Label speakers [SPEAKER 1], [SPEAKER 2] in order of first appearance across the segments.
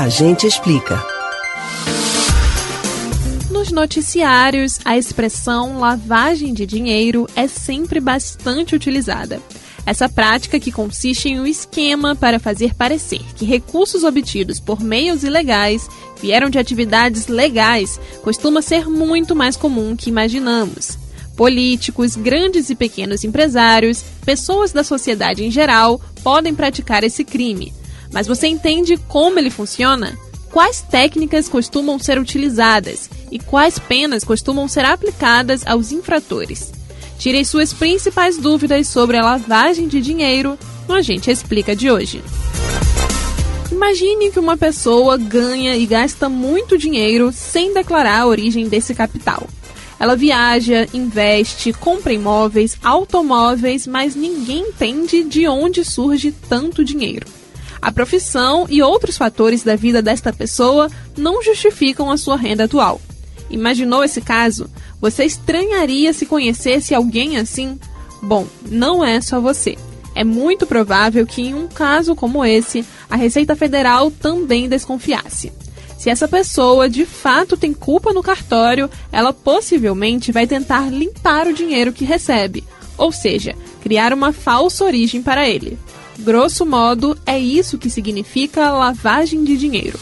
[SPEAKER 1] A gente explica.
[SPEAKER 2] Nos noticiários, a expressão lavagem de dinheiro é sempre bastante utilizada. Essa prática, que consiste em um esquema para fazer parecer que recursos obtidos por meios ilegais vieram de atividades legais, costuma ser muito mais comum que imaginamos. Políticos, grandes e pequenos empresários, pessoas da sociedade em geral podem praticar esse crime. Mas você entende como ele funciona? Quais técnicas costumam ser utilizadas e quais penas costumam ser aplicadas aos infratores? Tirem suas principais dúvidas sobre a lavagem de dinheiro no Agente Explica de hoje. Imagine que uma pessoa ganha e gasta muito dinheiro sem declarar a origem desse capital. Ela viaja, investe, compra imóveis, automóveis, mas ninguém entende de onde surge tanto dinheiro. A profissão e outros fatores da vida desta pessoa não justificam a sua renda atual. Imaginou esse caso? Você estranharia se conhecesse alguém assim? Bom, não é só você. É muito provável que em um caso como esse, a Receita Federal também desconfiasse. Se essa pessoa de fato tem culpa no cartório, ela possivelmente vai tentar limpar o dinheiro que recebe, ou seja, criar uma falsa origem para ele. Grosso modo, é isso que significa lavagem de dinheiro.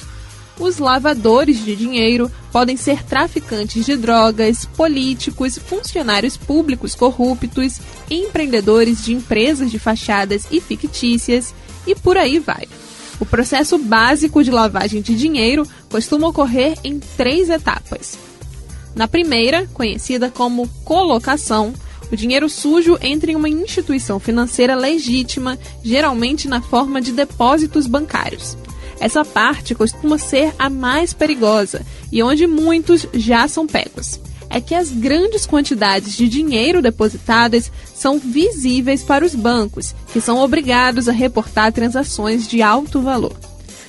[SPEAKER 2] Os lavadores de dinheiro podem ser traficantes de drogas, políticos, funcionários públicos corruptos, empreendedores de empresas de fachadas e fictícias e por aí vai. O processo básico de lavagem de dinheiro costuma ocorrer em três etapas. Na primeira, conhecida como colocação, o dinheiro sujo entra em uma instituição financeira legítima, geralmente na forma de depósitos bancários. Essa parte costuma ser a mais perigosa e onde muitos já são pegos. É que as grandes quantidades de dinheiro depositadas são visíveis para os bancos, que são obrigados a reportar transações de alto valor.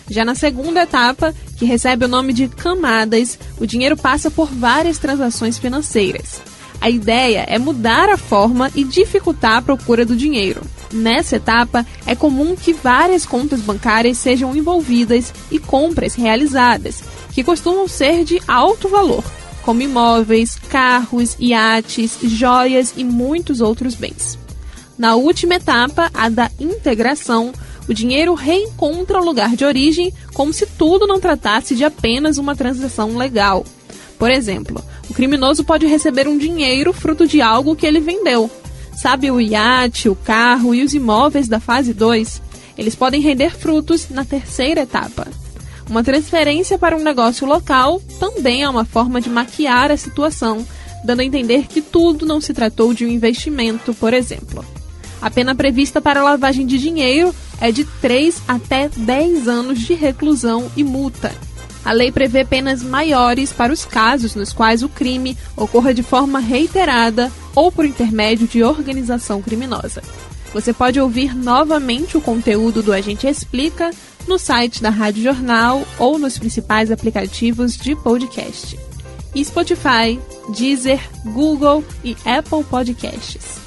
[SPEAKER 2] Já na segunda etapa, que recebe o nome de camadas, o dinheiro passa por várias transações financeiras. A ideia é mudar a forma e dificultar a procura do dinheiro. Nessa etapa, é comum que várias contas bancárias sejam envolvidas e compras realizadas, que costumam ser de alto valor, como imóveis, carros, iates, joias e muitos outros bens. Na última etapa, a da integração, o dinheiro reencontra o lugar de origem como se tudo não tratasse de apenas uma transação legal. Por exemplo, o criminoso pode receber um dinheiro fruto de algo que ele vendeu. Sabe o iate, o carro e os imóveis da fase 2? Eles podem render frutos na terceira etapa. Uma transferência para um negócio local também é uma forma de maquiar a situação, dando a entender que tudo não se tratou de um investimento, por exemplo. A pena prevista para lavagem de dinheiro é de 3 até 10 anos de reclusão e multa. A lei prevê penas maiores para os casos nos quais o crime ocorra de forma reiterada ou por intermédio de organização criminosa. Você pode ouvir novamente o conteúdo do Agente Explica no site da Rádio Jornal ou nos principais aplicativos de podcast. Spotify, Deezer, Google e Apple Podcasts.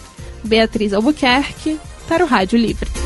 [SPEAKER 2] Beatriz Albuquerque para o Rádio Livre.